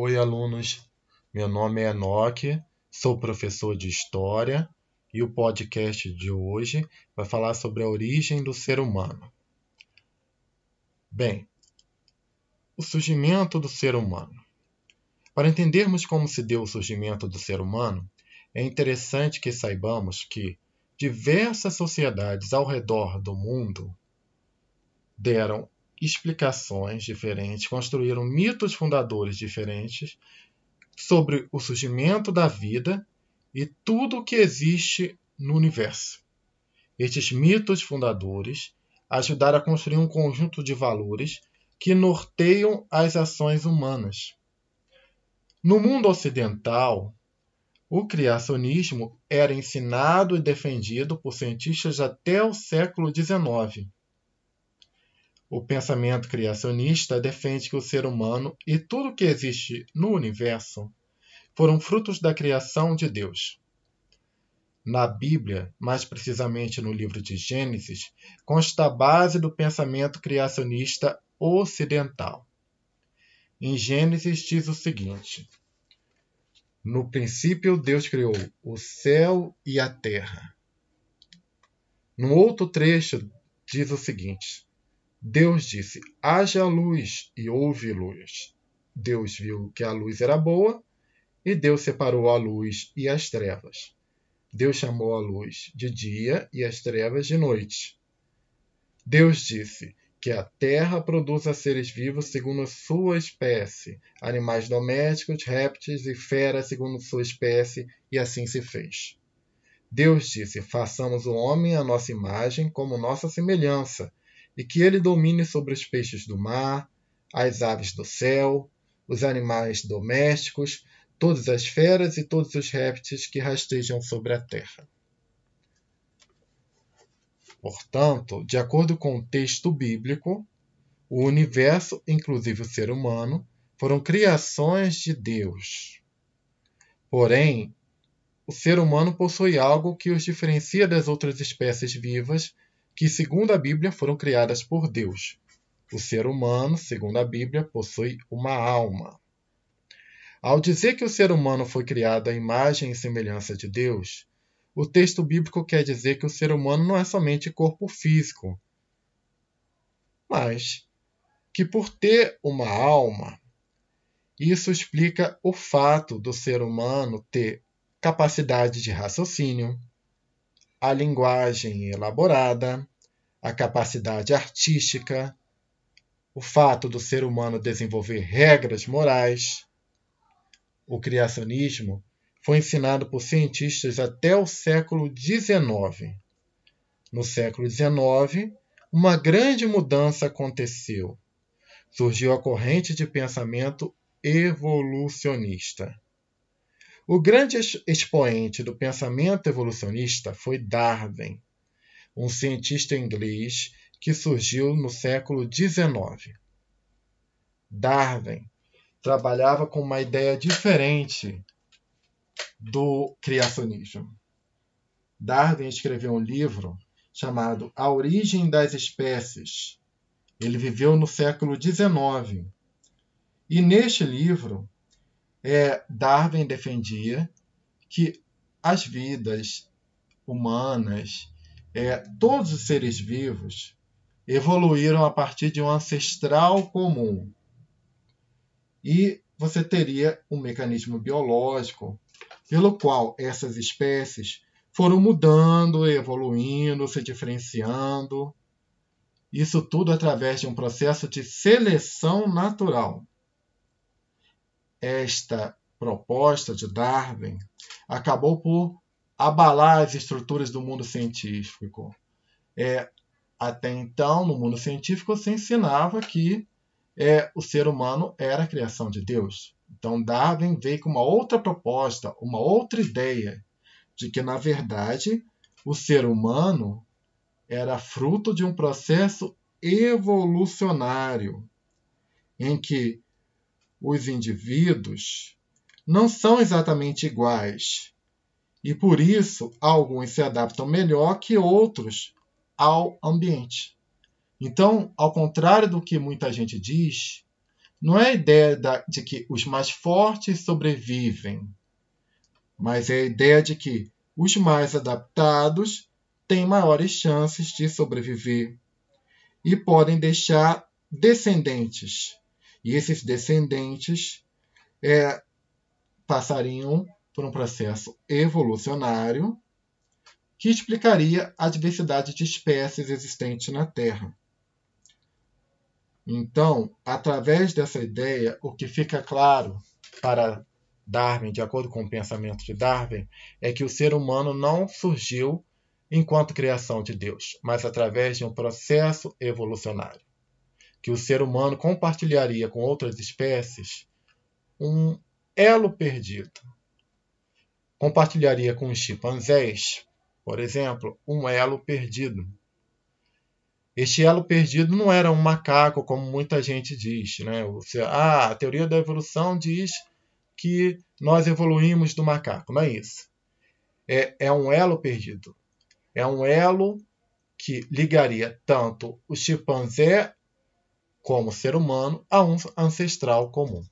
Oi, alunos. Meu nome é Enoque, sou professor de História e o podcast de hoje vai falar sobre a origem do ser humano. Bem, o surgimento do ser humano. Para entendermos como se deu o surgimento do ser humano, é interessante que saibamos que diversas sociedades ao redor do mundo deram explicações diferentes, construíram mitos fundadores diferentes sobre o surgimento da vida e tudo o que existe no universo. Estes mitos fundadores ajudaram a construir um conjunto de valores que norteiam as ações humanas. No mundo ocidental, o criacionismo era ensinado e defendido por cientistas até o século XIX. O pensamento criacionista defende que o ser humano e tudo que existe no universo foram frutos da criação de Deus. Na Bíblia, mais precisamente no livro de Gênesis, consta a base do pensamento criacionista ocidental. Em Gênesis diz o seguinte: No princípio Deus criou o céu e a terra. No outro trecho diz o seguinte: Deus disse: haja luz, e houve luz. Deus viu que a luz era boa, e Deus separou a luz e as trevas. Deus chamou a luz de dia e as trevas de noite. Deus disse que a terra produza seres vivos segundo sua espécie, animais domésticos, répteis e feras segundo sua espécie, e assim se fez. Deus disse: façamos o homem à nossa imagem, como nossa semelhança, e que ele domine sobre os peixes do mar, as aves do céu, os animais domésticos, todas as feras e todos os répteis que rastejam sobre a terra. Portanto, de acordo com o texto bíblico, o universo, inclusive o ser humano, foram criações de Deus. Porém, o ser humano possui algo que os diferencia das outras espécies vivas que, segundo a Bíblia, foram criadas por Deus. O ser humano, segundo a Bíblia, possui uma alma. Ao dizer que o ser humano foi criado à imagem e semelhança de Deus, o texto bíblico quer dizer que o ser humano não é somente corpo físico, mas que por ter uma alma, isso explica o fato do ser humano ter capacidade de raciocínio, a linguagem elaborada, a capacidade artística, o fato do ser humano desenvolver regras morais. O criacionismo foi ensinado por cientistas até o século XIX. No século XIX, uma grande mudança aconteceu. Surgiu a corrente de pensamento evolucionista. O grande expoente do pensamento evolucionista foi Darwin, um cientista inglês que surgiu no século XIX. Darwin trabalhava com uma ideia diferente do criacionismo. Darwin escreveu um livro chamado A Origem das Espécies. Ele viveu no século XIX. E neste livro, é, Darwin defendia que as vidas humanas, é, todos os seres vivos, evoluíram a partir de um ancestral comum. E você teria um mecanismo biológico pelo qual essas espécies foram mudando, evoluindo, se diferenciando. Isso tudo através de um processo de seleção natural esta proposta de Darwin acabou por abalar as estruturas do mundo científico. É, até então, no mundo científico, se ensinava que é, o ser humano era a criação de Deus. Então, Darwin veio com uma outra proposta, uma outra ideia, de que, na verdade, o ser humano era fruto de um processo evolucionário, em que os indivíduos não são exatamente iguais e por isso alguns se adaptam melhor que outros ao ambiente. Então, ao contrário do que muita gente diz, não é a ideia de que os mais fortes sobrevivem, mas é a ideia de que os mais adaptados têm maiores chances de sobreviver e podem deixar descendentes. E esses descendentes é, passariam por um processo evolucionário que explicaria a diversidade de espécies existentes na Terra. Então, através dessa ideia, o que fica claro para Darwin, de acordo com o pensamento de Darwin, é que o ser humano não surgiu enquanto criação de Deus, mas através de um processo evolucionário. Que o ser humano compartilharia com outras espécies um elo perdido. Compartilharia com os chimpanzés, por exemplo, um elo perdido. Este elo perdido não era um macaco, como muita gente diz. Né? Ah, a teoria da evolução diz que nós evoluímos do macaco. Não é isso. É, é um elo perdido. É um elo que ligaria tanto o chimpanzé como ser humano a um ancestral comum.